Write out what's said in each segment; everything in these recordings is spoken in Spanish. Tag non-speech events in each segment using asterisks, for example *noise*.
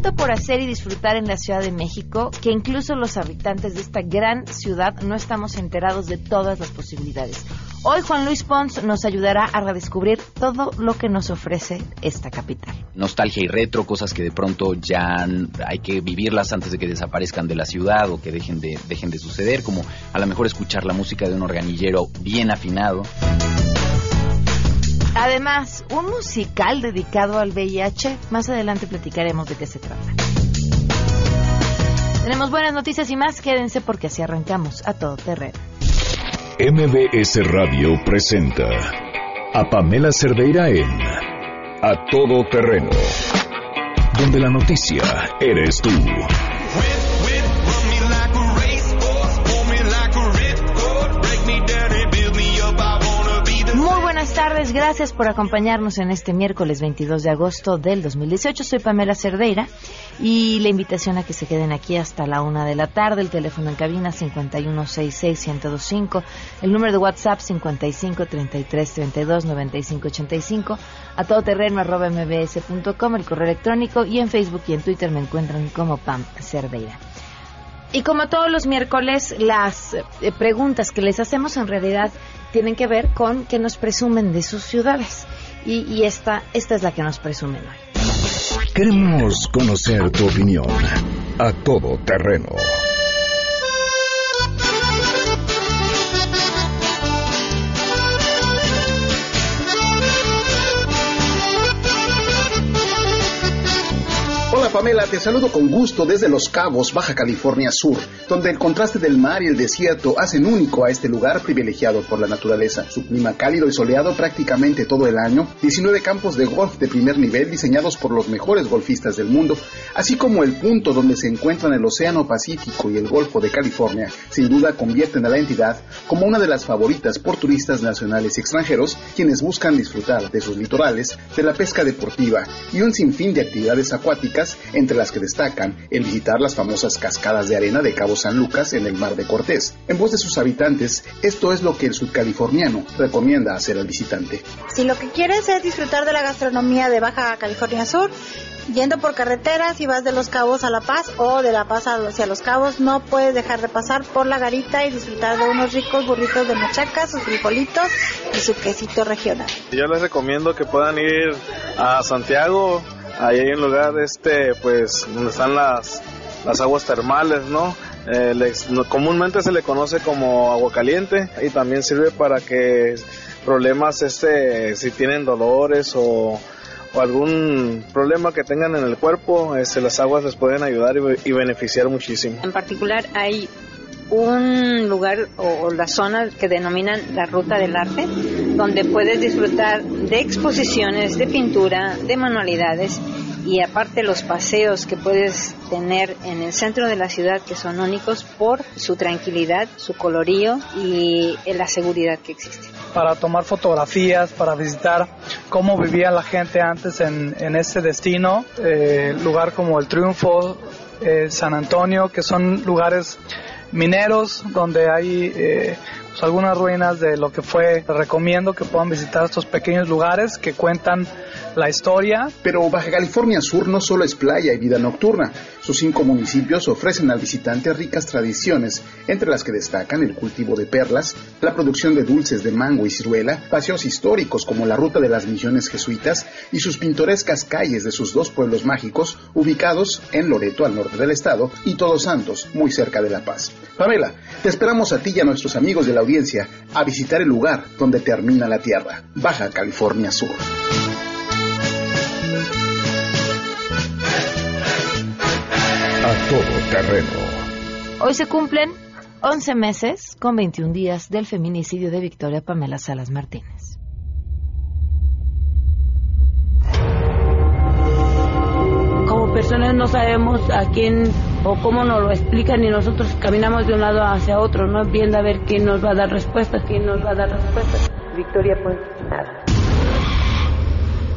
tanto por hacer y disfrutar en la Ciudad de México que incluso los habitantes de esta gran ciudad no estamos enterados de todas las posibilidades. Hoy Juan Luis Pons nos ayudará a redescubrir todo lo que nos ofrece esta capital. Nostalgia y retro, cosas que de pronto ya hay que vivirlas antes de que desaparezcan de la ciudad o que dejen de, dejen de suceder, como a lo mejor escuchar la música de un organillero bien afinado. Además, un musical dedicado al VIH. Más adelante platicaremos de qué se trata. Tenemos buenas noticias y más. Quédense porque así arrancamos a todo terreno. MBS Radio presenta a Pamela Cerdeira en A Todo Terreno, donde la noticia eres tú. Tardes, gracias por acompañarnos en este miércoles 22 de agosto del 2018. Soy Pamela Cerdeira y la invitación a que se queden aquí hasta la una de la tarde. El teléfono en cabina 5166-1025, el número de WhatsApp 5533329585, a todoterreno arroba mbs.com, el correo electrónico y en Facebook y en Twitter me encuentran como Pam Cerdeira. Y como todos los miércoles, las eh, preguntas que les hacemos en realidad tienen que ver con que nos presumen de sus ciudades. Y, esta, esta es la que nos presumen hoy. Queremos conocer tu opinión a todo terreno. Pamela, te saludo con gusto desde Los Cabos, Baja California Sur, donde el contraste del mar y el desierto hacen único a este lugar privilegiado por la naturaleza. Su clima cálido y soleado prácticamente todo el año, 19 campos de golf de primer nivel diseñados por los mejores golfistas del mundo, así como el punto donde se encuentran el Océano Pacífico y el Golfo de California, sin duda convierten a la entidad como una de las favoritas por turistas nacionales y extranjeros, quienes buscan disfrutar de sus litorales, de la pesca deportiva y un sinfín de actividades acuáticas entre las que destacan el visitar las famosas cascadas de arena de Cabo San Lucas en el Mar de Cortés. En voz de sus habitantes, esto es lo que el sudcaliforniano recomienda hacer al visitante. Si lo que quieres es disfrutar de la gastronomía de Baja California Sur, yendo por carreteras y vas de Los Cabos a La Paz o de La Paz hacia Los Cabos, no puedes dejar de pasar por la garita y disfrutar de unos ricos burritos de machaca, sus frijolitos y su quesito regional. Yo les recomiendo que puedan ir a Santiago Ahí hay un lugar, este, pues, donde están las, las aguas termales, ¿no? Eh, comúnmente se le conoce como agua caliente y también sirve para que problemas, este, si tienen dolores o, o algún problema que tengan en el cuerpo, este, las aguas les pueden ayudar y, y beneficiar muchísimo. En particular hay un lugar o, la zona que denominan la Ruta del Arte, donde puedes disfrutar de exposiciones de pintura, de manualidades y aparte los paseos que puedes tener en el centro de la ciudad que son únicos por su tranquilidad, su colorío y la seguridad que existe. Para tomar fotografías, para visitar cómo vivía la gente antes en, en este destino, eh, lugar como el Triunfo, eh, San Antonio, que son lugares mineros donde hay eh, pues, algunas ruinas de lo que fue. recomiendo que puedan visitar estos pequeños lugares que cuentan la historia. Pero Baja California Sur no solo es playa y vida nocturna. Sus cinco municipios ofrecen al visitante ricas tradiciones, entre las que destacan el cultivo de perlas, la producción de dulces de mango y ciruela, paseos históricos como la Ruta de las Misiones Jesuitas y sus pintorescas calles de sus dos pueblos mágicos, ubicados en Loreto, al norte del estado, y Todos Santos, muy cerca de La Paz. Pamela, te esperamos a ti y a nuestros amigos de la audiencia a visitar el lugar donde termina la Tierra, Baja California Sur. Todo terreno. Hoy se cumplen 11 meses con 21 días del feminicidio de Victoria Pamela Salas Martínez. Como personas no sabemos a quién o cómo nos lo explican y nosotros caminamos de un lado hacia otro, no viendo a ver quién nos va a dar respuesta, quién nos va a dar respuesta. Victoria, pues nada.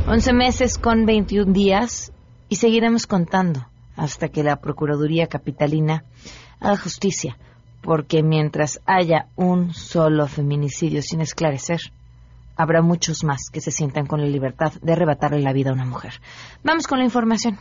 11 meses con 21 días y seguiremos contando hasta que la Procuraduría Capitalina haga justicia, porque mientras haya un solo feminicidio sin esclarecer, habrá muchos más que se sientan con la libertad de arrebatarle la vida a una mujer. Vamos con la información.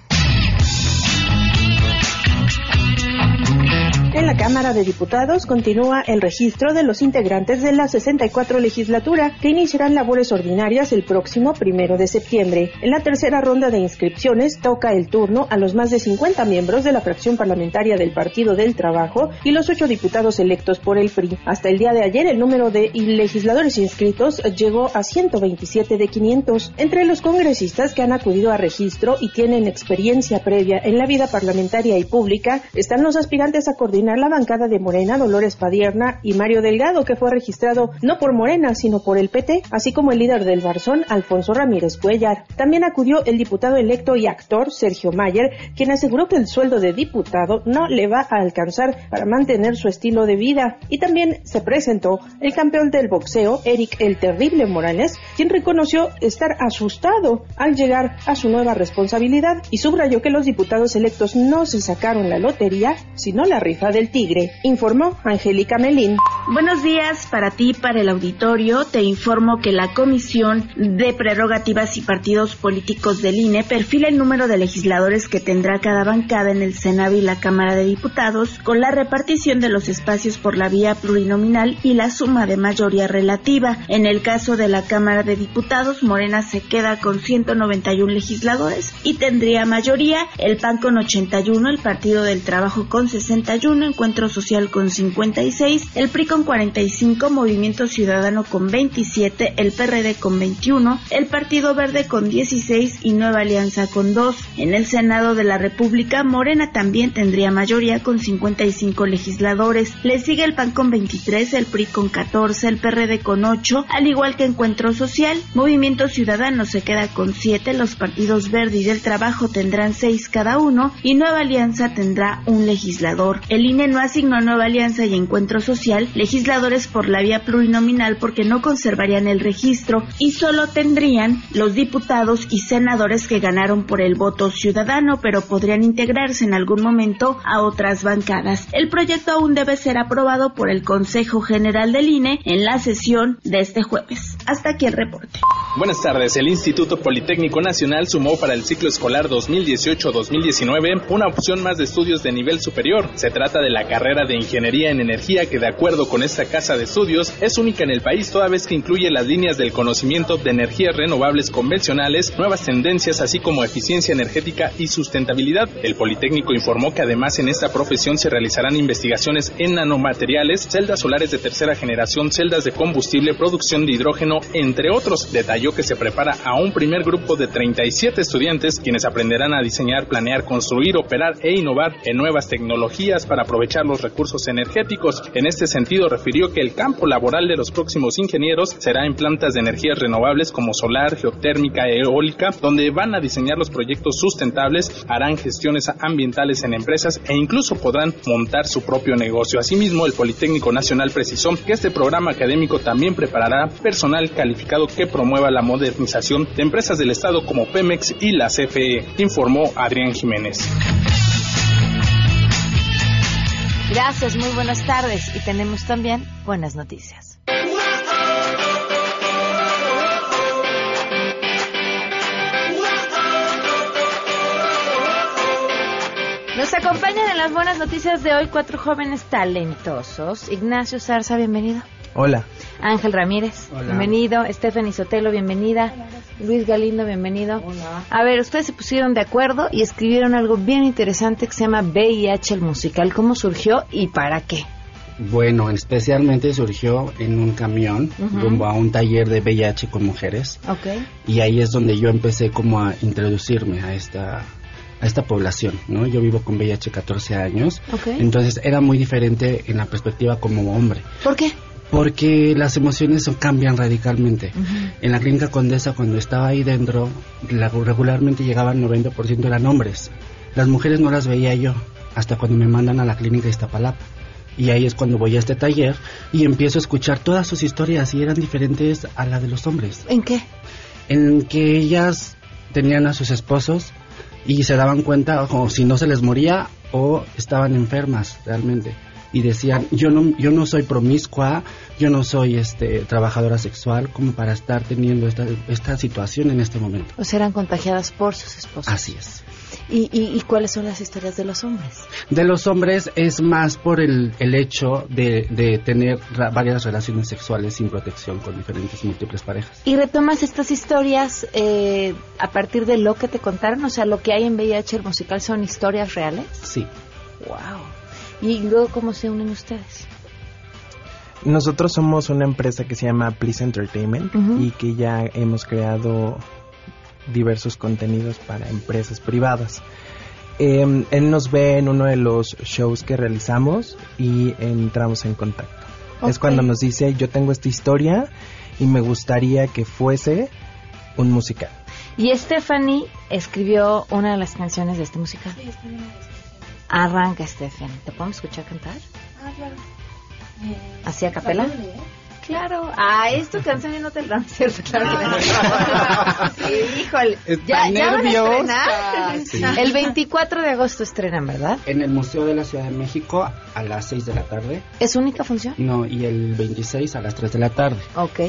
En la Cámara de Diputados continúa el registro de los integrantes de la 64 legislatura que iniciarán labores ordinarias el próximo primero de septiembre. En la tercera ronda de inscripciones toca el turno a los más de 50 miembros de la fracción parlamentaria del Partido del Trabajo y los ocho diputados electos por el PRI. Hasta el día de ayer el número de legisladores inscritos llegó a 127 de 500. Entre los congresistas que han acudido a registro y tienen experiencia previa en la vida parlamentaria y pública están los aspirantes a coordinar la bancada de Morena, Dolores Padierna y Mario Delgado, que fue registrado no por Morena, sino por el PT, así como el líder del Barzón, Alfonso Ramírez Cuellar. También acudió el diputado electo y actor Sergio Mayer, quien aseguró que el sueldo de diputado no le va a alcanzar para mantener su estilo de vida. Y también se presentó el campeón del boxeo, Eric el Terrible Morales, quien reconoció estar asustado al llegar a su nueva responsabilidad y subrayó que los diputados electos no se sacaron la lotería, sino la rifa del Tigre, informó Angélica Melín. Buenos días para ti, para el auditorio. Te informo que la Comisión de Prerrogativas y Partidos Políticos del INE perfila el número de legisladores que tendrá cada bancada en el Senado y la Cámara de Diputados con la repartición de los espacios por la vía plurinominal y la suma de mayoría relativa. En el caso de la Cámara de Diputados, Morena se queda con 191 legisladores y tendría mayoría el PAN con 81, el Partido del Trabajo con 61, Encuentro Social con 56, el PRI con 45, Movimiento Ciudadano con 27, el PRD con 21, el Partido Verde con 16 y Nueva Alianza con 2. En el Senado de la República, Morena también tendría mayoría con 55 legisladores. Le sigue el PAN con 23, el PRI con 14, el PRD con 8, al igual que Encuentro Social. Movimiento Ciudadano se queda con 7, los partidos Verde y del Trabajo tendrán 6 cada uno y Nueva Alianza tendrá un legislador. El INE no asignó Nueva Alianza y Encuentro Social legisladores por la vía plurinominal porque no conservarían el registro y solo tendrían los diputados y senadores que ganaron por el voto ciudadano, pero podrían integrarse en algún momento a otras bancadas. El proyecto aún debe ser aprobado por el Consejo General del INE en la sesión de este jueves. Hasta aquí el reporte. Buenas tardes. El Instituto Politécnico Nacional sumó para el ciclo escolar 2018-2019 una opción más de estudios de nivel superior. Se trata de la carrera de Ingeniería en Energía que de acuerdo con esta casa de estudios es única en el país toda vez que incluye las líneas del conocimiento de energías renovables convencionales, nuevas tendencias así como eficiencia energética y sustentabilidad. El Politécnico informó que además en esta profesión se realizarán investigaciones en nanomateriales, celdas solares de tercera generación, celdas de combustible, producción de hidrógeno, entre otros. Detalló que se prepara a un primer grupo de 37 estudiantes quienes aprenderán a diseñar, planear, construir, operar e innovar en nuevas tecnologías para aprovechar los recursos energéticos. En este sentido, refirió que el campo laboral de los próximos ingenieros será en plantas de energías renovables como solar, geotérmica, eólica, donde van a diseñar los proyectos sustentables, harán gestiones ambientales en empresas e incluso podrán montar su propio negocio. Asimismo, el Politécnico Nacional precisó que este programa académico también preparará personal calificado que promueva la modernización de empresas del Estado como Pemex y la CFE, informó Adrián Jiménez. Gracias, muy buenas tardes y tenemos también buenas noticias. Nos acompañan en las buenas noticias de hoy cuatro jóvenes talentosos. Ignacio Zarza, bienvenido. Hola. Ángel Ramírez, Hola. bienvenido. Stephanie Sotelo, bienvenida. Luis Galindo, bienvenido. A ver, ustedes se pusieron de acuerdo y escribieron algo bien interesante que se llama VIH el musical. ¿Cómo surgió y para qué? Bueno, especialmente surgió en un camión rumbo a un taller de VIH con mujeres Ok. y ahí es donde yo empecé como a introducirme a esta a esta población, ¿no? Yo vivo con VIH 14 años, Ok. entonces era muy diferente en la perspectiva como hombre, ¿Por qué? Porque las emociones son- cambian radicalmente. En la clínica Condesa, cuando estaba ahí dentro, la- regularmente llegaban 90% eran hombres. Las mujeres no las veía yo hasta cuando me mandan a la clínica de Iztapalapa. Y ahí es cuando voy a este taller y empiezo a escuchar todas sus historias y eran diferentes a la de los hombres. ¿En qué? En que ellas tenían a sus esposos y se daban cuenta como si no se les moría o estaban enfermas realmente y decían yo no yo no soy promiscua yo no soy este trabajadora sexual como para estar teniendo esta esta situación en este momento O sea, eran contagiadas por sus esposos. así es ¿Y, y, y cuáles son las historias de los hombres? De los hombres es más por el, el hecho de, de tener ra- varias relaciones sexuales sin protección con diferentes múltiples parejas. Y retomas estas historias eh, a partir de lo que te contaron, o sea, lo que hay en VIH el musical son historias reales. Sí. Wow. Y luego, ¿cómo se unen ustedes? Nosotros somos una empresa que se llama Please Entertainment Ujú. y que ya hemos creado diversos contenidos para empresas privadas. Eh, él nos ve en uno de los shows que realizamos y entramos en contacto. Es Ok. cuando nos dice, yo tengo esta historia y me gustaría que fuese un musical. Y Stephanie escribió una de las canciones de este musical. Arranca, Stephanie. ¿Te podemos escuchar cantar? ¿Así a capela? Claro. Ah, es tu canción y no te es cierto, claro que no. *laughs* Sí, híjole. Está ¿Ya, ya van a nerviosa. estrenar? Sí. El 24 de agosto estrenan, ¿verdad? En el Museo de la Ciudad de México a las 6 de la tarde. ¿Es única función? No, y el 26 a las 3 de la tarde. Ok.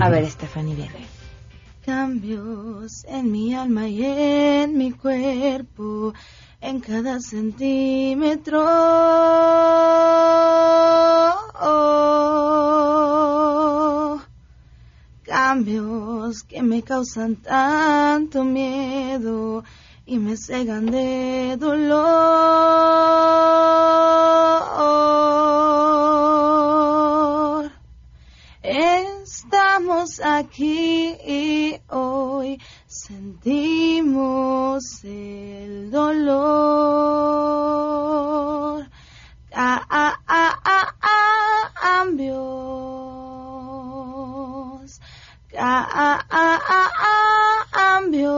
A ver, Stephanie, viene. Cambios en mi alma y en mi cuerpo, en cada centímetro. Cambios que me causan tanto miedo y me cegan de dolor. Estamos aquí hoy, sentimos el dolor. Ah, ah, cambios. Cambios.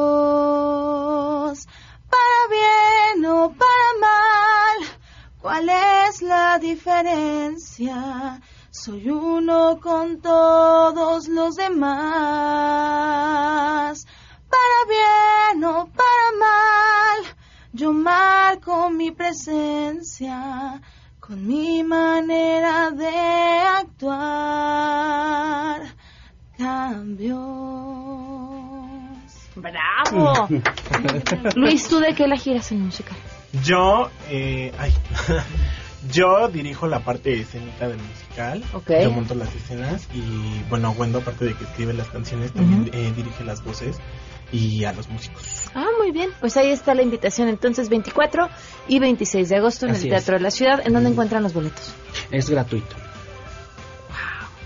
Para bien o para mal, ¿cuál es la diferencia? Soy uno con todos los demás. Marco mi presencia con mi manera de actuar. Cambios. ¡Bravo! *laughs* Luis, ¿tú de qué la giras en musical? Yo, eh, ay, *laughs* yo dirijo la parte escénica del musical. Ok. Yo monto las escenas y, bueno, Wendo, aparte de que escribe las canciones, también eh, dirige las voces y a los músicos. Ah, muy bien. Pues ahí está la invitación entonces 24 y 26 de agosto en Así el es. Teatro de la Ciudad. ¿En dónde encuentran los boletos? Es gratuito.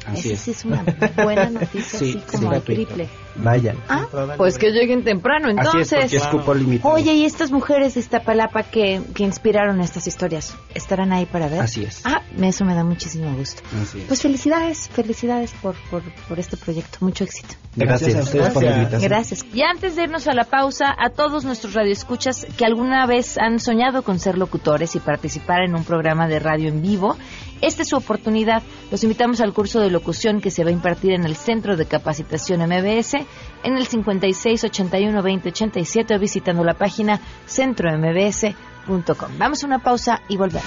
Así Esa es. sí es una buena *laughs* noticia, Sí, así sí, como al triple. Vayan. Ah, pues que lleguen temprano Así es, entonces. porque es cupo limitado. Oye, ¿y estas mujeres de Iztapalapa que, que inspiraron estas historias estarán ahí para ver? Así es. Ah, eso me da muchísimo gusto. Así es. Pues felicidades, felicidades por, por, por este proyecto. Mucho éxito. Gracias, a ustedes por la invitación. Gracias. Y antes de irnos a la pausa, a todos nuestros radioescuchas que alguna vez han soñado con ser locutores y participar en un programa de radio en vivo, esta es su oportunidad. Los invitamos al curso de locución que se va a impartir en el Centro de Capacitación MBS en el 56 81 20 87 o visitando la página centrombs.com. Vamos a una pausa y volvemos.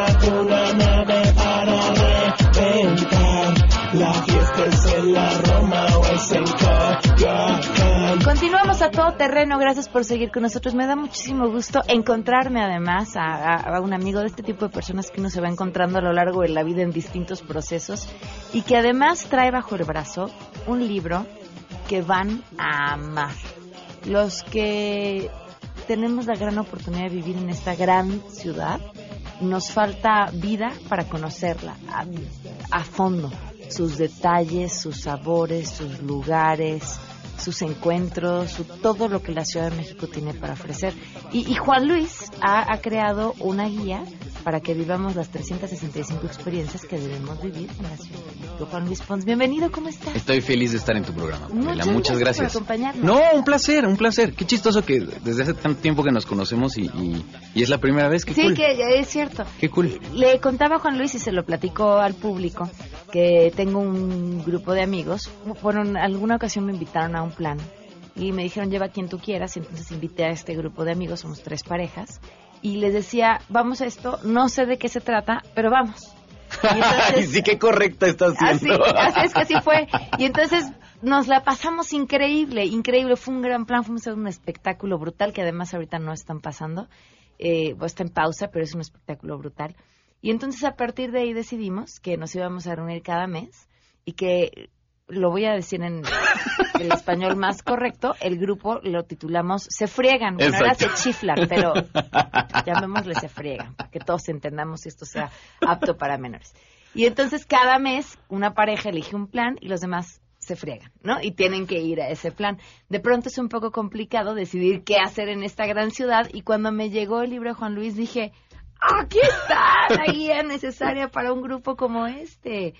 A todo terreno, gracias por seguir con nosotros. Me da muchísimo gusto encontrarme además a, a- a un amigo de este tipo de personas que uno se va encontrando a lo largo de la vida en distintos procesos y que además trae bajo el brazo un libro que van a amar. Los que tenemos la gran oportunidad de vivir en esta gran ciudad, nos falta vida para conocerla a, a fondo, sus detalles, sus sabores, sus lugares, sus encuentros, su- todo lo que la Ciudad de México tiene para ofrecer. Y, y Juan Luis ha, ha creado una guía para que vivamos las 365 experiencias que debemos vivir en la ciudad. Juan Luis Pons, bienvenido, ¿cómo estás? Estoy feliz de estar en tu programa. Muchas, gracias. por acompañarnos. No, un placer, un placer. Qué chistoso que desde hace tanto tiempo que nos conocemos y, y- y es la primera vez. Qué Sí, cool. que es cierto. Qué cool. Le contaba a Juan Luis y se lo platicó al público que tengo un grupo de amigos. Bueno, en alguna ocasión me invitaron a un plan y me dijeron lleva a quien tú quieras y entonces invité a este grupo de amigos, somos tres parejas y les decía vamos a esto, no sé de qué se trata, pero vamos. *laughs* Ay, sí, qué correcta estás Así, siendo. así es que así fue. *laughs* Y entonces nos la pasamos increíble, increíble. Fue un gran plan, a un espectáculo brutal que además ahorita no están pasando. Eh, pues está en pausa, pero es un espectáculo brutal. Y entonces a partir de ahí decidimos que nos íbamos a reunir cada mes y que lo voy a decir en el español más correcto, el grupo lo titulamos Se Friegan. Bueno, ahora se chiflan, pero llamémosle Se Friegan, para que todos entendamos si esto sea apto para menores. Y entonces cada mes una pareja elige un plan y los demás se friegan, ¿no? Y tienen que ir a ese plan. De pronto es un poco complicado decidir qué hacer en esta gran ciudad y cuando me llegó el libro de Juan Luis dije, aquí está la guía necesaria para un grupo como este.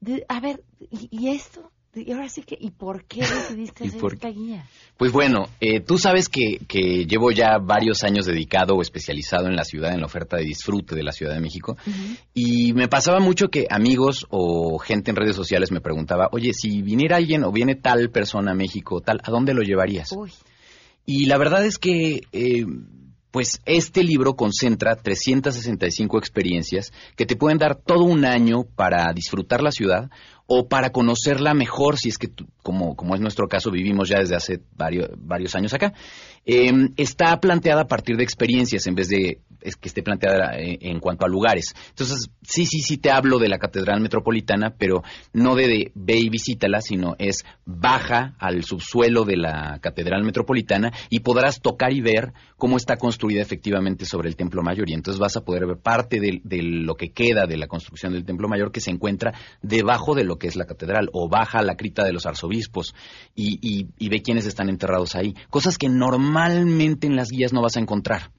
De- a ver, ¿y, y esto? Y ahora sí que, ¿y por qué decidiste *laughs* ¿Y hacer por esta guía? Pues bueno, eh, tú sabes que, que llevo ya varios años dedicado o especializado en la ciudad, en la oferta de disfrute de la Ciudad de México. Y me pasaba mucho que amigos o gente en redes sociales me preguntaba, oye, si viniera alguien o viene tal persona a México, tal, ¿a dónde lo llevarías? Uy. Y la verdad es que, eh, pues este libro concentra 365 experiencias que te pueden dar todo un año para disfrutar la ciudad o para conocerla mejor, si es que, como, como es nuestro caso, vivimos ya desde hace varios, varios años acá. Eh, está planteada a partir de experiencias en vez de es que esté planteada eh, en cuanto a lugares. Entonces, sí, sí, sí te hablo de la Catedral Metropolitana, pero no de, de ve y visítala, sino es baja al subsuelo de la Catedral Metropolitana y podrás tocar y ver cómo está construida efectivamente sobre el Templo Mayor. Y entonces vas a poder ver parte de, de lo que queda de la construcción del Templo Mayor que se encuentra debajo de lo que es la catedral o baja a la cripta de los arzobispos y, y, y ve quiénes están enterrados ahí. Cosas que normalmente en las guías no vas a encontrar.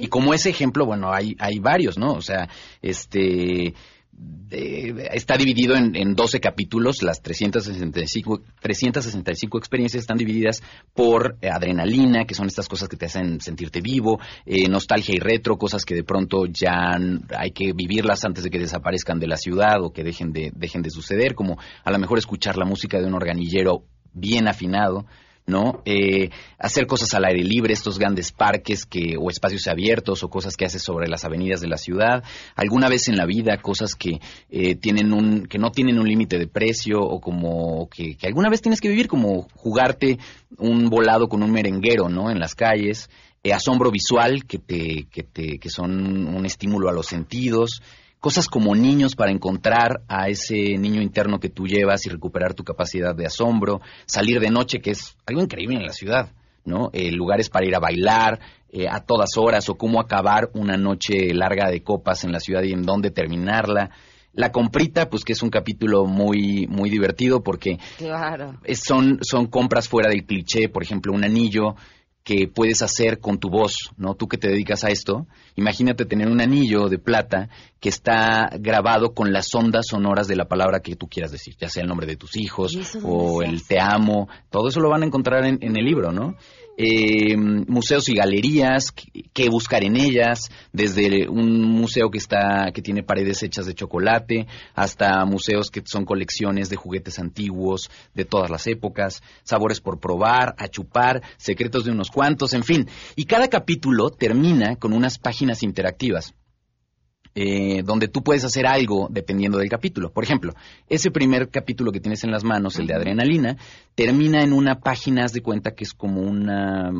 Y como ese ejemplo, bueno, hay, hay varios, ¿no? O sea, este de- está dividido en, en 12 capítulos, las 365, 365 experiencias están divididas por eh, adrenalina, que son estas cosas que te hacen sentirte vivo, eh, nostalgia y retro, cosas que de pronto ya hay que vivirlas antes de que desaparezcan de la ciudad o que dejen de, dejen de suceder, como a lo mejor escuchar la música de un organillero bien afinado, ¿no? Eh, hacer cosas al aire libre, estos grandes parques que, o espacios abiertos o cosas que haces sobre las avenidas de la ciudad. Alguna vez en la vida, cosas que eh, tienen un, que no tienen un límite de precio o como que, que alguna vez tienes que vivir, como jugarte un volado con un merenguero, ¿no? En las calles. Eh, asombro visual, que te, que te, que son un estímulo a los sentidos cosas como niños para encontrar a ese niño interno que tú llevas y recuperar tu capacidad de asombro, salir de noche, que es algo increíble en la ciudad, ¿no? Eh, lugares para ir a bailar eh, a todas horas o cómo acabar una noche larga de copas en la ciudad y en dónde terminarla. La comprita, pues que es un capítulo muy muy divertido porque Claro. son, son compras fuera del cliché, por ejemplo, un anillo que puedes hacer con tu voz, ¿no? Tú que te dedicas a esto, imagínate tener un anillo de plata que está grabado con las ondas sonoras de la palabra que tú quieras decir, ya sea el nombre de tus hijos ¿Y eso o el te amo, todo eso lo van a encontrar en, en el libro, ¿no? Eh, museos y galerías, qué buscar en ellas, desde un museo que está que tiene paredes hechas de chocolate hasta museos que son colecciones de juguetes antiguos de todas las épocas, sabores por probar, a chupar, secretos de unos cuantos, en fin. Y cada capítulo termina con unas páginas interactivas eh, donde tú puedes hacer algo dependiendo del capítulo. Por ejemplo, ese primer capítulo que tienes en las manos, el de adrenalina, termina en una página, haz de cuenta que es como una...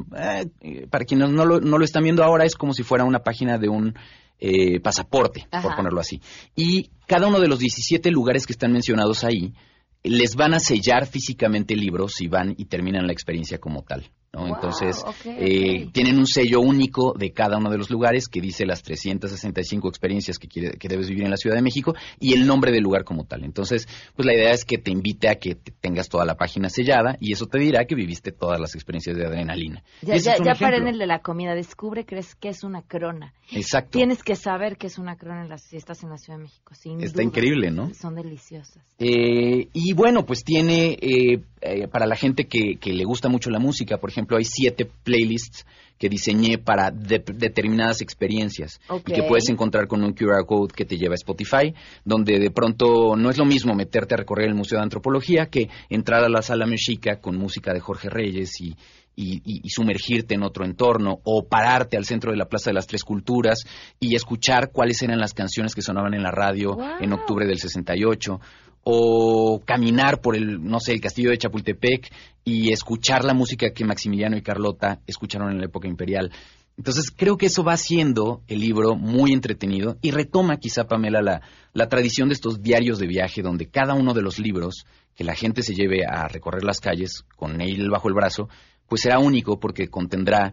eh, para quienes no lo, no lo están viendo ahora, es como si fuera una página de un eh, pasaporte, por ponerlo así. Y cada uno de los 17 lugares que están mencionados ahí, les van a sellar físicamente el libro si van y terminan la experiencia como tal. ¿No? Entonces, eh, tienen un sello único de cada uno de los lugares que dice las 365 experiencias que, quiere, que debes vivir en la Ciudad de México y el nombre del lugar como tal. Entonces, pues la idea es que te invite a que tengas toda la página sellada y eso te dirá que viviste todas las experiencias de adrenalina. Ya, ya, ya para en el de la comida, descubre que es, que es una crona. Exacto. Tienes que saber que es una crona en las fiestas en la Ciudad de México. Sin Está increíble, ¿no? Son deliciosas. Eh, y bueno, pues tiene eh, eh, para la gente que, que, le gusta mucho la música, por ejemplo, hay siete playlists que diseñé para determinadas experiencias. Y que puedes encontrar con un QR code que te lleva a Spotify, donde de pronto no es lo mismo meterte a recorrer el Museo de Antropología que entrar a la sala mexica con música de Jorge Reyes y, y, sumergirte en otro entorno o pararte al centro de la Plaza de las Tres Culturas y escuchar cuáles eran las canciones que sonaban en la radio en octubre del 68 o caminar por el, no sé, el castillo de Chapultepec y escuchar la música que Maximiliano y Carlota escucharon en la época imperial. Entonces creo que eso va haciendo el libro muy entretenido y retoma quizá, Pamela, la, la tradición de estos diarios de viaje donde cada uno de los libros que la gente se lleve a recorrer las calles con él bajo el brazo, pues será único porque contendrá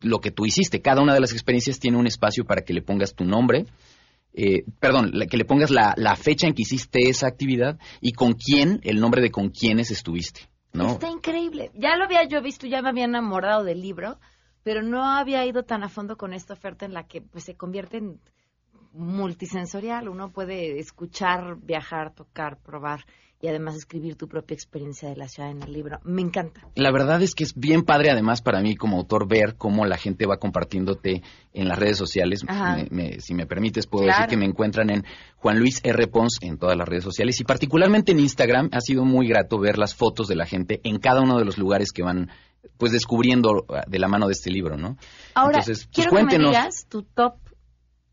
lo que tú hiciste. Cada una de las experiencias tiene un espacio para que le pongas tu nombre, eh, perdón, que le pongas la, fecha en que hiciste esa actividad y con quién, el nombre de con quiénes estuviste. ¿no? Está increíble. Ya lo había yo visto, ya me había enamorado del libro, pero no había ido tan a fondo con esta oferta en la que pues, se convierte en multisensorial. Uno puede escuchar, viajar, tocar, probar y además escribir tu propia experiencia de la ciudad en el libro. Me encanta. La verdad es que es bien padre además para mí como autor ver cómo la gente va compartiéndote en las redes sociales. si me permites, puedo decir que me encuentran en Juan Luis R. Pons en todas las redes sociales y particularmente en Instagram ha sido muy grato ver las fotos de la gente en cada uno de los lugares que van pues descubriendo ah, de la mano de este libro, ¿no? Ahora, Entonces, pues, quiero que me digas tu top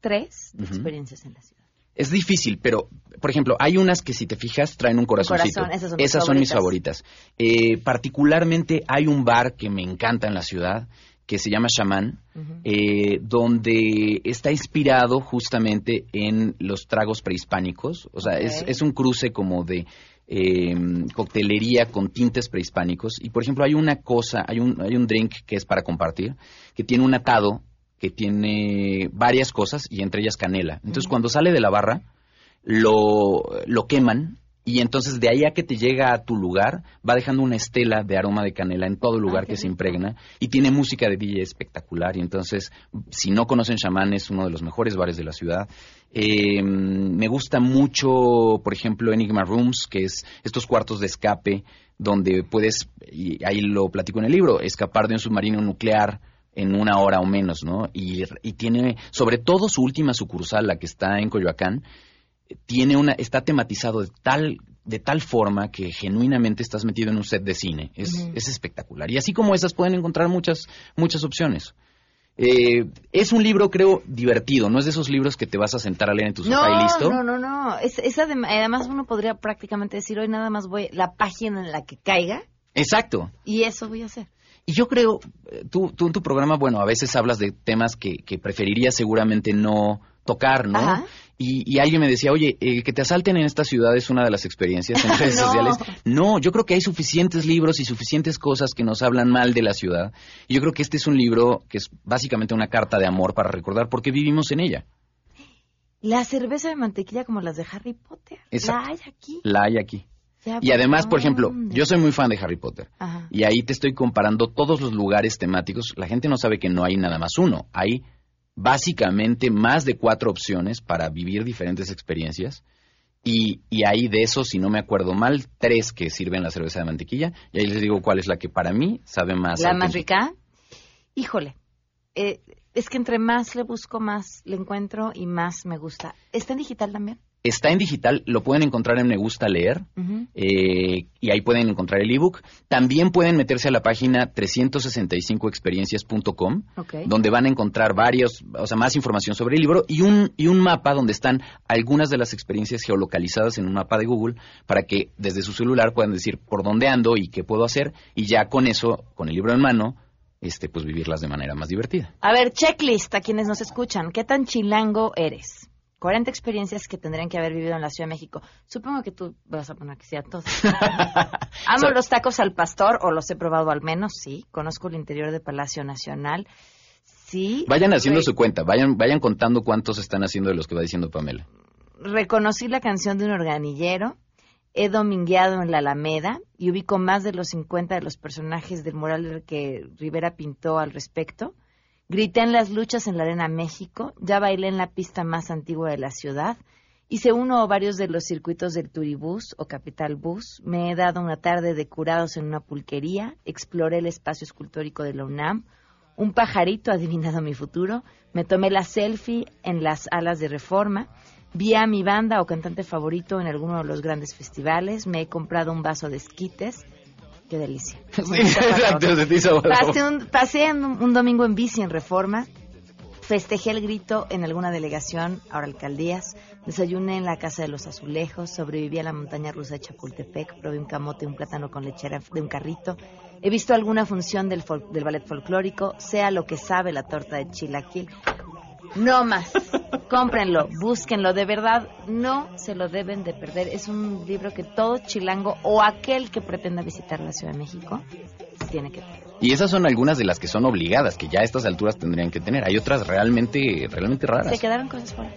3 de experiencias en la ciudad. Es difícil, pero, por ejemplo, hay unas que si te fijas traen un corazoncito. esas son, mis favoritas. Eh, particularmente hay un bar que me encanta en la ciudad que se llama Shaman, eh, donde está inspirado justamente en los tragos prehispánicos. O sea, es, un cruce como de em, coctelería con tintes prehispánicos. Y, por ejemplo, hay una cosa, hay un, hay un drink que es para compartir, que tiene un atado que tiene varias cosas y entre ellas canela. Entonces, cuando sale de la barra, lo, lo queman y entonces de ahí a que te llega a tu lugar, va dejando una estela de aroma de canela en todo lugar que se impregna y tiene música de DJ espectacular. Y entonces, si no conocen Shaman, es uno de los mejores bares de la ciudad. Eh, me gusta mucho, por ejemplo, Enigma Rooms, que es estos cuartos de escape donde puedes, y ahí lo platico en el libro, escapar de un submarino nuclear en una hora o menos, ¿no? Y, y, tiene, sobre todo su última sucursal, la que está en Coyoacán, tiene una, está tematizado de tal, de tal forma que genuinamente estás metido en un set de cine. Es, es espectacular. Y así como esas pueden encontrar muchas, muchas opciones. Eh, es un libro, creo, divertido. No es de esos libros que te vas a sentar a leer en tu sofá y listo. No, no, no. Es, es además, uno podría prácticamente decir hoy nada más voy la página en la que caiga. Exacto. Y eso voy a hacer. Y yo creo, eh, tú, tú en tu programa, bueno, a veces hablas de temas que, que preferirías seguramente no tocar, ¿no? Y, alguien me decía, oye, eh, que te asalten en esta ciudad es una de las experiencias en *laughs* redes sociales. No, yo creo que hay suficientes libros y suficientes cosas que nos hablan mal de la ciudad. Y yo creo que este es un libro que es básicamente una carta de amor para recordar por qué vivimos en ella. La cerveza de mantequilla como las de Harry Potter. La hay aquí. La hay aquí y además, por ejemplo, yo soy muy fan de Harry Potter. Y ahí te estoy comparando todos los lugares temáticos. La gente no sabe que no hay nada más uno. Hay básicamente más de cuatro opciones para vivir diferentes experiencias. Y, y hay de esos, si no me acuerdo mal, tres que sirven la cerveza de mantequilla. Y ahí les digo cuál es la que para mí sabe más. ¿La más rica? Híjole. Eh, es que entre más le busco, más le encuentro y más me gusta. ¿Está en digital también? Está en digital, lo pueden encontrar en Me Gusta Leer eh, y ahí pueden encontrar el ebook. También pueden meterse a la página 365experiencias.com, donde van a encontrar varios, o sea, más información sobre el libro y un, y un mapa donde están algunas de las experiencias geolocalizadas en un mapa de Google para que desde su celular puedan decir por dónde ando y qué puedo hacer y ya con eso, con el libro en mano, este, pues vivirlas de manera más divertida. A ver, checklist a quienes nos escuchan. ¿Qué tan chilango eres? 40 experiencias que tendrían que haber vivido en la Ciudad de México. Supongo que tú vas a poner que sea todas. *laughs* Amo los tacos al pastor, o los he probado al menos, sí. Conozco el interior de Palacio Nacional. Sí. Vayan haciendo Re- su cuenta, vayan, vayan contando cuántos están haciendo de los que va diciendo Pamela. Reconocí la canción de un organillero. He domingueado en la Alameda y ubico más de los 50 de los personajes del mural que Rivera pintó al respecto. Grité en las luchas en la Arena México, ya bailé en la pista más antigua de la ciudad, hice uno o varios de los circuitos del Turibús o Capital Bus, me he dado una tarde de curados en una pulquería, exploré el espacio escultórico de la UNAM, un pajarito ha adivinado mi futuro, me tomé la selfie en las alas de reforma, vi a mi banda o cantante favorito en alguno de los grandes festivales, me he comprado un vaso de esquites, qué delicia. *laughs* exacto, se te hizo- Pasé un, pasé un, domingo en bici en Reforma, festejé el grito en alguna delegación, ahora alcaldías, desayuné en la Casa de los Azulejos, sobreviví a la montaña rusa de Chapultepec, probé un camote, un plátano con lechera de un carrito, he visto alguna función del, del ballet folclórico, sea lo que sabe la torta de chilaquil. No más, cómprenlo, búsquenlo, de verdad no se lo deben de perder. Es un libro que todo chilango o aquel que pretenda visitar la Ciudad de México tiene que tener. Y esas son algunas de las que son obligadas, que ya a estas alturas tendrían que tener. Hay otras realmente, realmente raras. Se quedaron cosas fuera.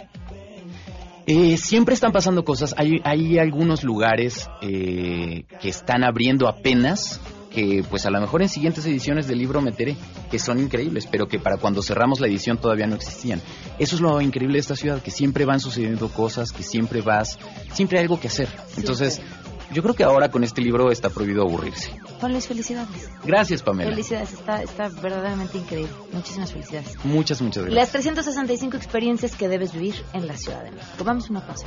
Eh, siempre están pasando cosas. Hay, hay algunos lugares eh, que están abriendo apenas, que pues a lo mejor en siguientes ediciones del libro meteré, que son increíbles, pero que para cuando cerramos la edición todavía no existían. Eso es lo increíble de esta ciudad, que siempre van sucediendo cosas, que siempre vas, siempre hay algo que hacer. Entonces, yo creo que ahora con este libro está prohibido aburrirse. Juan Luis, felicidades. Gracias, Pamela. Felicidades, está, está verdaderamente increíble. Muchísimas felicidades. Muchas, muchas Las gracias. 365 experiencias que debes vivir en la Ciudad de México. Vamos una pausa.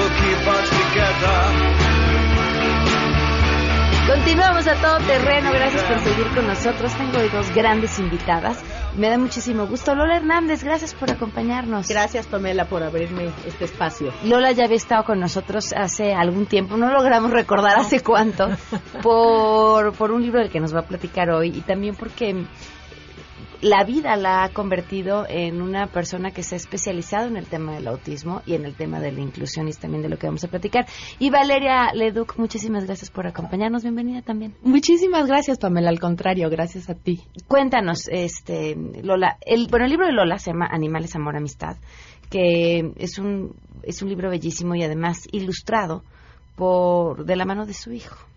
Continuamos a todo terreno. Gracias por seguir con nosotros. Tengo hoy dos grandes invitadas. Me da muchísimo gusto. Lola Hernández, gracias por acompañarnos. Gracias, Pamela, por abrirme este espacio. Lola ya había estado con nosotros hace algún tiempo, no logramos recordar hace cuánto, *laughs* por, por un libro del que nos va a platicar hoy y también porque la vida la ha convertido en una persona que se ha especializado en el tema del autismo y en el tema de la inclusión y también de lo que vamos a platicar. Y Valeria Leduc, muchísimas gracias por acompañarnos, bienvenida también. Muchísimas gracias, Pamela, al contrario, gracias a ti. Cuéntanos, este, Lola, el, bueno, el libro de Lola se llama Animales, Amor, Amistad, que es un, es un libro bellísimo y además ilustrado por, de la mano de su hijo.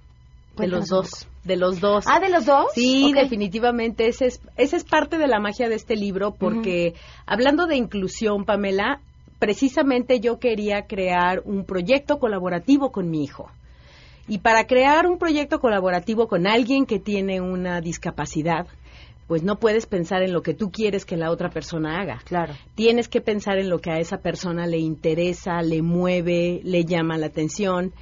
De los dos, de los dos. Ah, ¿de los dos? Sí, definitivamente. Ese es, esa es parte de la magia de este libro, porque hablando de inclusión, Pamela, precisamente yo quería crear un proyecto colaborativo con mi hijo. Y para crear un proyecto colaborativo con alguien que tiene una discapacidad, pues no puedes pensar en lo que tú quieres que la otra persona haga. Claro. Tienes que pensar en lo que a esa persona le interesa, le mueve, le llama la atención.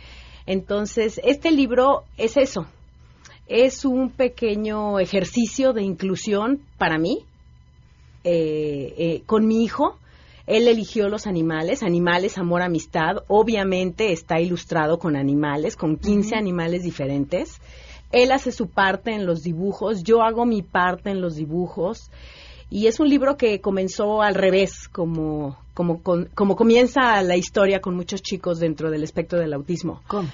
Entonces, este libro es eso. Es un pequeño ejercicio de inclusión para mí, eh, eh, con mi hijo. Él eligió los animales, animales, amor, amistad. Obviamente está ilustrado con animales, con 15 animales diferentes. Él hace su parte en los dibujos, yo hago mi parte en los dibujos. Y es un libro que comenzó al revés, como, como, con- como comienza la historia con muchos chicos dentro del espectro del autismo. ¿Cómo?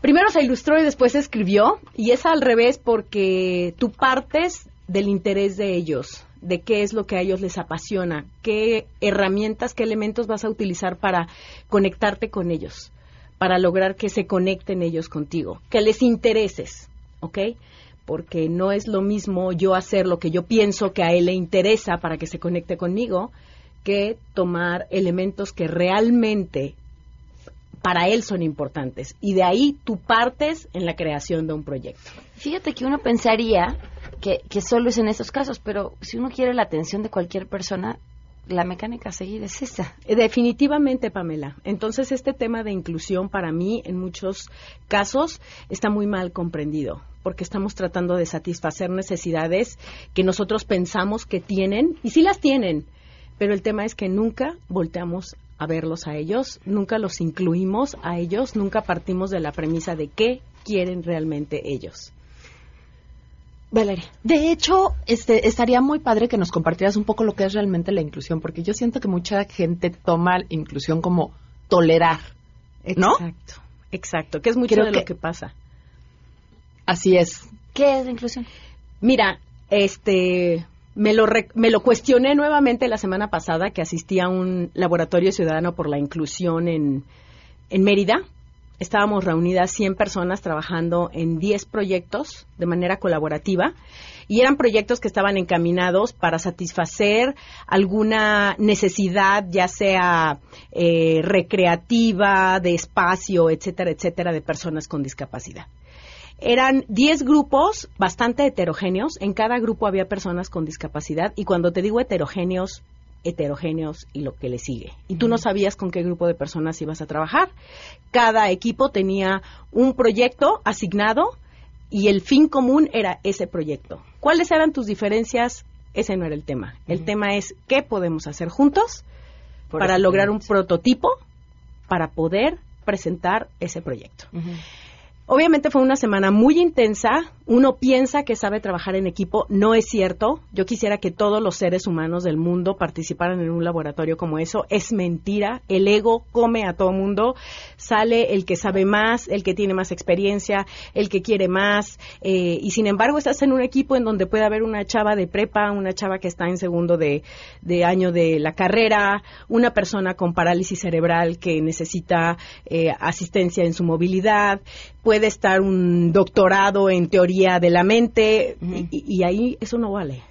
Primero se ilustró y después se escribió, y es al revés porque tú partes del interés de ellos, de qué es lo que a ellos les apasiona, qué herramientas, qué elementos vas a utilizar para conectarte con ellos, para lograr que se conecten ellos contigo, que les intereses, ¿ok? Porque no es lo mismo yo hacer lo que yo pienso que a él le interesa para que se conecte conmigo, que tomar elementos que realmente para él son importantes. Y de ahí tú partes en la creación de un proyecto. Fíjate que uno pensaría que, que solo es en esos casos, pero si uno quiere la atención de cualquier persona, la mecánica a seguir es esa. Eh, Definitivamente, Pamela. Entonces, este tema de inclusión para mí, en muchos casos, está muy mal comprendido, porque estamos tratando de satisfacer necesidades que nosotros pensamos que tienen, y sí las tienen, pero el tema es que nunca volteamos a verlos a ellos, nunca los incluimos a ellos, nunca partimos de la premisa de qué quieren realmente ellos. Valeria. De hecho, este, estaría muy padre que nos compartieras un poco lo que es realmente la inclusión, porque yo siento que mucha gente toma inclusión como tolerar, ¿no? Exacto, exacto, que es mucho Creo de que- lo que pasa. Así es. ¿Qué es la inclusión? Mira, este, me lo, re- me lo cuestioné nuevamente la semana pasada que asistí a un laboratorio ciudadano por la inclusión en, en Mérida. Estábamos reunidas 100 personas trabajando en 10 proyectos de manera colaborativa y eran proyectos que estaban encaminados para satisfacer alguna necesidad, ya sea eh, recreativa, de espacio, etcétera, etcétera, de personas con discapacidad. Eran 10 grupos bastante heterogéneos. En cada grupo había personas con discapacidad. Y cuando te digo heterogéneos, heterogéneos y lo que le sigue. Y tú no sabías con qué grupo de personas ibas a trabajar. Cada equipo tenía un proyecto asignado y el fin común era ese proyecto. ¿Cuáles eran tus diferencias? Ese no era el tema. El tema es qué podemos hacer juntos Por para lograr un prototipo para poder presentar ese proyecto. Obviamente fue una semana muy intensa. Uno piensa que sabe trabajar en equipo. No es cierto. Yo quisiera que todos los seres humanos del mundo participaran en un laboratorio como eso. Es mentira. El ego come a todo mundo. Sale el que sabe más, el que tiene más experiencia, el que quiere más. eh, y sin embargo, estás en un equipo en donde puede haber una chava de prepa, una chava que está en segundo de, año de la carrera, una persona con parálisis cerebral que necesita eh, asistencia en su movilidad, estar un doctorado en teoría de la mente y, y ahí eso no vale.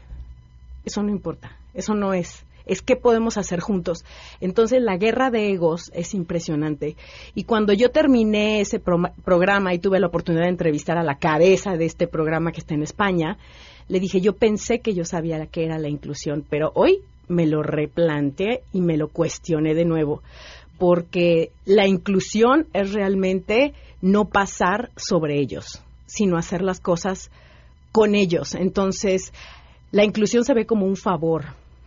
Eso no importa. Eso no es. Es qué podemos hacer juntos. Entonces la guerra de egos es impresionante. Y cuando yo terminé ese pro- programa y tuve la oportunidad de entrevistar a la cabeza de este programa que está en España, le dije, yo pensé que yo sabía qué era la inclusión, pero hoy me lo replanteé y me lo cuestioné de nuevo, porque la inclusión es realmente no pasar sobre ellos, sino hacer las cosas con ellos. Entonces, la inclusión se ve como un favor.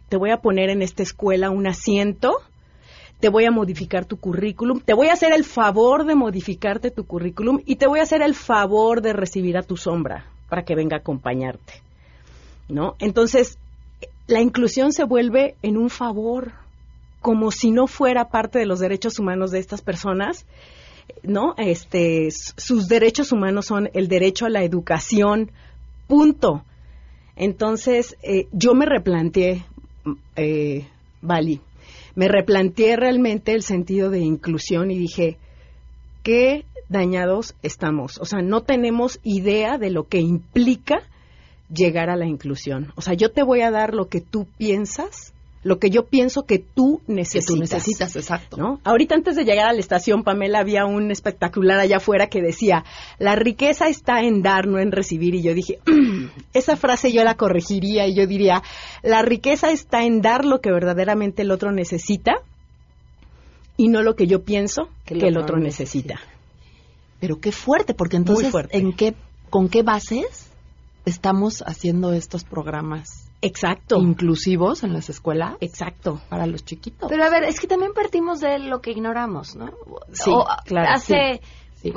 Te voy a poner en esta escuela un asiento, te voy a modificar tu currículum, te voy a hacer el favor de modificarte tu currículum y te voy a hacer el favor de recibir a tu sombra para que venga a acompañarte. ¿No? Entonces, la inclusión se vuelve en un favor, como si no fuera parte de los derechos humanos de estas personas, ¿no? Este, sus derechos humanos son el derecho a la educación, punto. Entonces, eh, yo me replanteé, mm, eh, Vali, me replanteé realmente el sentido de inclusión y dije, qué dañados estamos. O sea, no tenemos idea de lo que implica llegar a la inclusión. O sea, yo te voy a dar lo que tú piensas, lo que yo pienso que tú necesitas. necesitas, exacto. ¿no? Ahorita antes de llegar a la estación, Pamela, había un espectacular allá afuera que decía, la riqueza está en dar, no en recibir. Y yo dije, *clears throat* esa frase yo la corregiría y yo diría, la riqueza está en dar lo que verdaderamente el otro necesita y no lo que yo pienso que el, otro, necesita. Pero qué fuerte, porque entonces, fuerte. ¿en qué, ¿con qué bases estamos haciendo estos programas? Exacto. Inclusivos en las escuelas. Exacto. Para los chiquitos. Pero a ver, es que también partimos de lo que ignoramos, ¿no? Sí, O, claro, Hace, sí.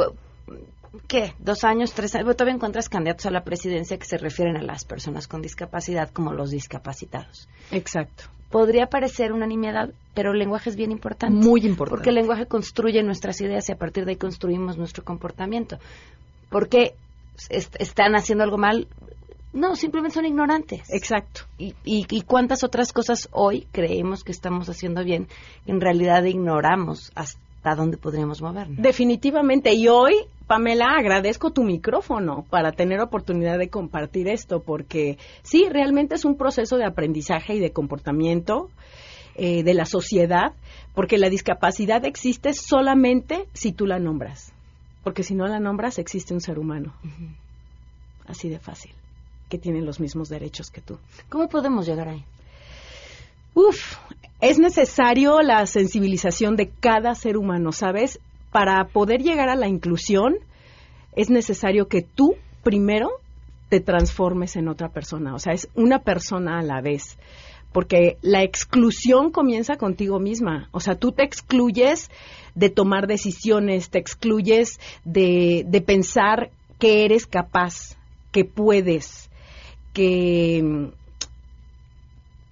¿qué? Dos años, tres años. Todavía encuentras candidatos a la presidencia que se refieren a las personas con discapacidad como los discapacitados. Exacto. Podría parecer una nimiedad, pero el lenguaje es bien importante. Muy importante. Porque el lenguaje construye nuestras ideas y a partir de ahí construimos nuestro comportamiento. ¿Por qué est- están haciendo algo mal? No, simplemente son ignorantes. Exacto. Y, y, y cuántas otras cosas hoy creemos que estamos haciendo bien, que en realidad ignoramos hasta dónde podríamos movernos. Definitivamente. Y hoy, Pamela, agradezco tu micrófono para tener oportunidad de compartir esto, porque sí, realmente es un proceso de aprendizaje y de comportamiento eh, de la sociedad, porque la discapacidad existe solamente si tú la nombras. Porque si no la nombras, existe un ser humano. Así de fácil, que tiene los mismos derechos que tú. ¿Cómo podemos llegar ahí? Uf, es necesario la sensibilización de cada ser humano, ¿sabes? Para poder llegar a la inclusión es necesario que tú primero te transformes en otra persona, o sea, es una persona a la vez, porque la exclusión comienza contigo misma, o sea, tú te excluyes de tomar decisiones, te excluyes de, de pensar que eres capaz, que puedes, que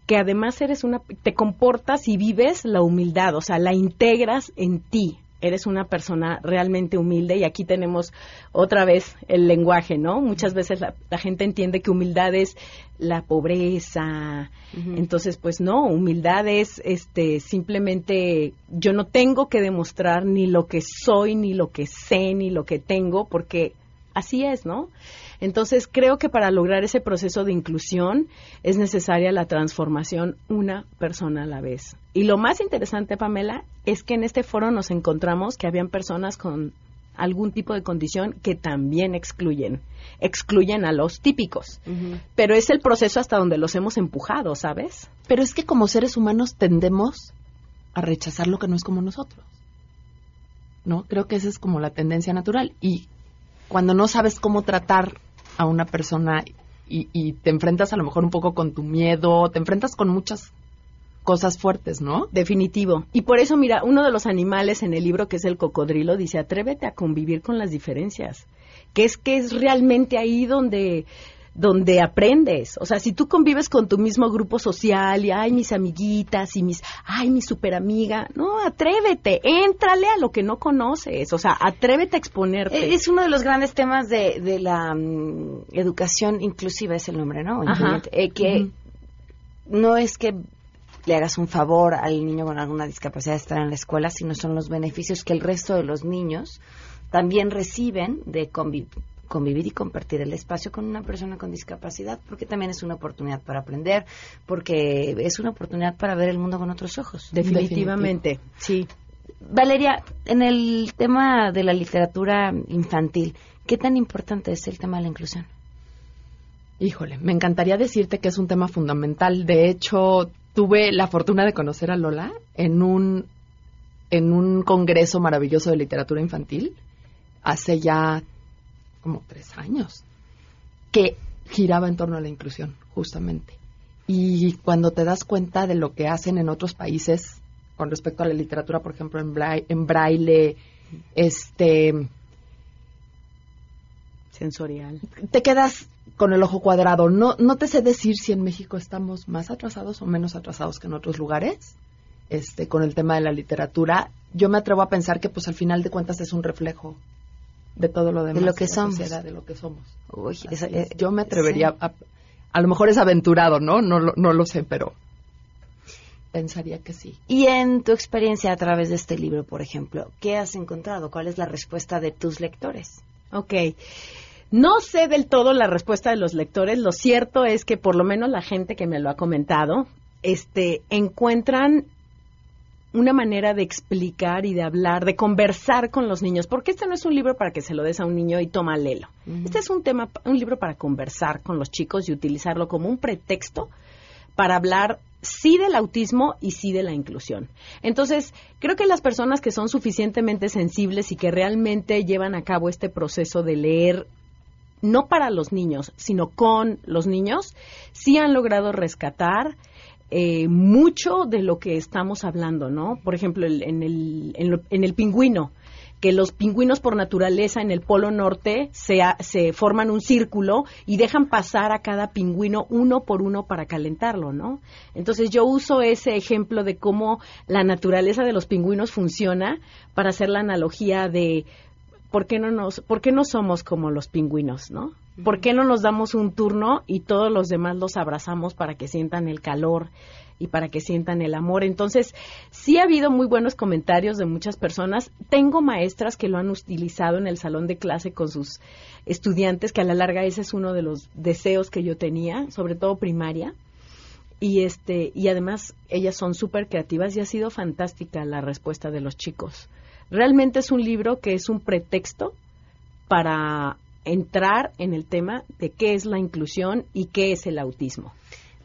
que además eres una te comportas y vives la humildad, o sea, la integras en ti, eres una persona realmente humilde y aquí tenemos otra vez el lenguaje, ¿no? Muchas veces la, gente entiende que humildad es la pobreza. Entonces, pues no, humildad es este simplemente yo no tengo que demostrar ni lo que soy, ni lo que sé, ni lo que tengo, porque así es, ¿no? Entonces, creo que para lograr ese proceso de inclusión es necesaria la transformación una persona a la vez. Y lo más interesante, Pamela, es que en este foro nos encontramos que habían personas con algún tipo de condición que también excluyen, excluyen a los típicos. Pero es el proceso hasta donde los hemos empujado, ¿sabes? Pero es que como seres humanos tendemos a rechazar lo que no es como nosotros. ¿No? Creo que esa es como la tendencia natural. Y cuando no sabes cómo tratar a una persona y, te enfrentas a lo mejor un poco con tu miedo, te enfrentas con muchas cosas fuertes, ¿no? Definitivo. Y por eso, mira, uno de los animales en el libro, que es el cocodrilo, dice, atrévete a convivir con las diferencias, que es que es realmente ahí donde donde aprendes. O sea, si tú convives con tu mismo grupo social y, ay, mis amiguitas y mis, ay, mi super amiga, no, atrévete, éntrale a lo que no conoces. O sea, atrévete a exponerte. Es uno de los grandes temas de, de la mm, educación inclusiva, es el nombre, ¿no? Eh, que no es que le hagas un favor al niño con alguna discapacidad de estar en la escuela, sino son los beneficios que el resto de los niños también reciben de convivir convivir y compartir el espacio con una persona con discapacidad, porque también es una oportunidad para aprender, porque es una oportunidad para ver el mundo con otros ojos. Definitivamente, sí. Valeria, en el tema de la literatura infantil, ¿qué tan importante es el tema de la inclusión? Híjole, me encantaría decirte que es un tema fundamental. De hecho, tuve la fortuna de conocer a Lola en un en un congreso maravilloso de literatura infantil hace ya como tres años, que giraba en torno a la inclusión, justamente. Y cuando te das cuenta de lo que hacen en otros países con respecto a la literatura, por ejemplo, en braille, en braille este sensorial. Te quedas con el ojo cuadrado. No, no te sé decir si en México estamos más atrasados o menos atrasados que en otros lugares. Este, con el tema de la literatura, yo me atrevo a pensar que pues al final de cuentas es un reflejo de todo lo demás. De lo que somos. de lo que somos. Eh, yo me atrevería a... A lo mejor es aventurado, ¿no? No, no lo sé, pero pensaría que sí. Y en tu experiencia a través de este libro, por ejemplo, ¿qué has encontrado? ¿Cuál es la respuesta de tus lectores? Ok. No sé del todo la respuesta de los lectores. Lo cierto es que por lo menos la gente que me lo ha comentado, este, encuentran una manera de explicar y de hablar, de conversar con los niños, porque este no es un libro para que se lo des a un niño y toma lelo. Este es un tema, un libro para conversar con los chicos y utilizarlo como un pretexto para hablar sí del autismo y sí de la inclusión. Entonces, creo que las personas que son suficientemente sensibles y que realmente llevan a cabo este proceso de leer no para los niños, sino con los niños, sí han logrado rescatar eh, mucho de lo que estamos hablando, ¿no? Por ejemplo, en, el, en, el pingüino, que los pingüinos por naturaleza en el Polo Norte se, se, forman un círculo y dejan pasar a cada pingüino uno por uno para calentarlo, ¿no? Entonces yo uso ese ejemplo de cómo la naturaleza de los pingüinos funciona para hacer la analogía de ¿por qué no nos, por qué no somos como los pingüinos, no? ¿Por qué no nos damos un turno y todos los demás los abrazamos para que sientan el calor y para que sientan el amor? Entonces, sí ha habido muy buenos comentarios de muchas personas. Tengo maestras que lo han utilizado en el salón de clase con sus estudiantes, que a la larga ese es uno de los deseos que yo tenía, sobre todo primaria. Y este, y además ellas son súper creativas y ha sido fantástica la respuesta de los chicos. Realmente es un libro que es un pretexto para entrar en el tema de qué es la inclusión y qué es el autismo.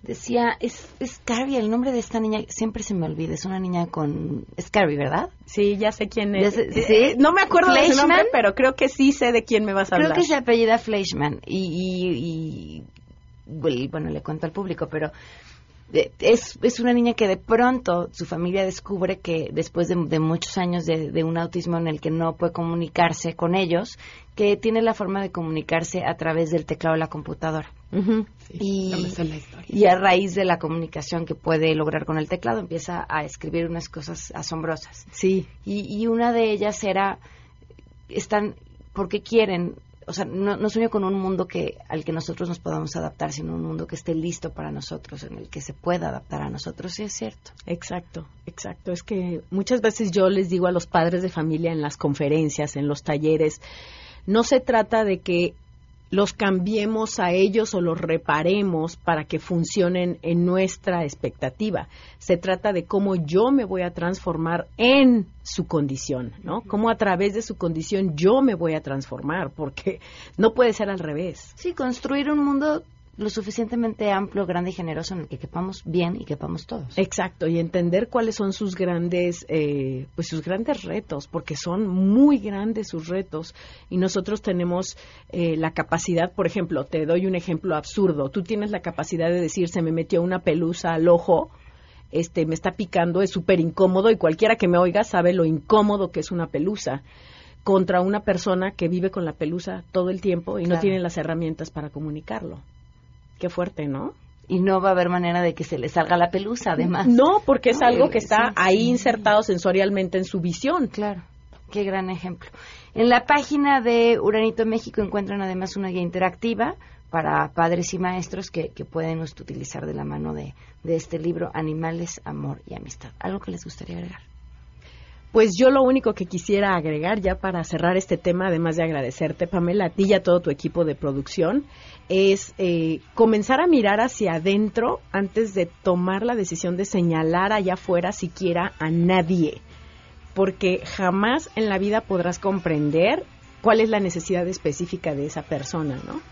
decía, es, es Carrie, el nombre de esta niña siempre se me olvida, es una niña con... Es Carrie, ¿verdad? Sí, ya sé quién es. sé- Eh, ¿sí? No me acuerdo de su nombre, pero creo que sí sé de quién me vas a Creo hablar. que se apellida Fleischman y, y, y- bueno, le cuento al público, pero es, es una niña que de pronto su familia descubre que después de, de muchos años de, de un autismo en el que no puede comunicarse con ellos, que tiene la forma de comunicarse a través del teclado de la computadora. y, la y a raíz de la comunicación que puede lograr con el teclado empieza a escribir unas cosas asombrosas. Sí. Y, y una de ellas era, están, porque quieren, o sea, no, sueño con un mundo que al que nosotros nos podamos adaptar, sino un mundo que esté listo para nosotros, en el que se pueda adaptar a nosotros, sí es cierto. Exacto, exacto. Es que muchas veces yo les digo a los padres de familia en las conferencias, en los talleres, no se trata de que los cambiemos a ellos o los reparemos para que funcionen en nuestra expectativa. Se trata de cómo yo me voy a transformar en su condición, ¿no? Cómo a través de su condición yo me voy a transformar, porque no puede ser al revés. Sí, construir un mundo lo suficientemente amplio, grande y generoso en el que quepamos bien y quepamos todos. Exacto, y entender cuáles son sus grandes, eh, pues sus grandes retos, porque son muy grandes sus retos, y nosotros tenemos eh, la capacidad, por ejemplo, te doy un ejemplo absurdo, tú tienes la capacidad de decir, se me metió una pelusa al ojo, este, me está picando, es súper incómodo, y cualquiera que me oiga sabe lo incómodo que es una pelusa contra una persona que vive con la pelusa todo el tiempo y no tiene las herramientas para comunicarlo. Qué fuerte, ¿no? Y no va a haber manera de que se le salga la pelusa, además. No, porque es algo eh, que está ahí insertado sensorialmente en su visión. Claro, qué gran ejemplo. En la página de Uranito México encuentran además una guía interactiva para padres y maestros que, que puedenust- utilizar de la mano de, de este libro, Animales, Amor y Amistad. ¿Algo que les gustaría agregar? Pues yo lo único que quisiera agregar ya para cerrar este tema, además de agradecerte, Pamela, a ti y a todo tu equipo de producción, es eh, comenzar a mirar hacia adentro antes de tomar la decisión de señalar allá afuera siquiera a nadie, porque jamás en la vida podrás comprender cuál es la necesidad específica de esa persona, ¿no?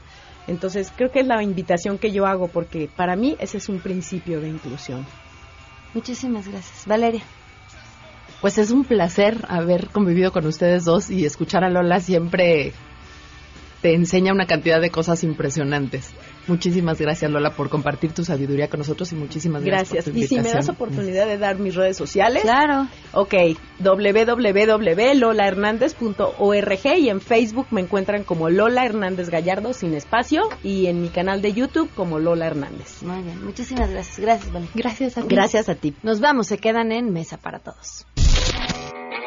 Entonces creo que es la invitación que yo hago, porque para mí ese es un principio de inclusión. Muchísimas gracias. Valeria. Pues es un placer haber convivido con ustedes dos y escuchar a Lola siempre te enseña una cantidad de cosas impresionantes. Muchísimas gracias Lola por compartir tu sabiduría con nosotros y muchísimas gracias. Gracias. por tu Y si me das invitación. oportunidad de dar mis redes sociales. Claro. Ok, www.lolahernández.org y en Facebook me encuentran como Lola Hernández Gallardo sin espacio y en mi canal de YouTube como Lola Hernández. Muy bien, muchísimas gracias. Gracias, Valeria. Gracias a ti. Gracias a ti. Nos vamos, se quedan en Mesa para Todos.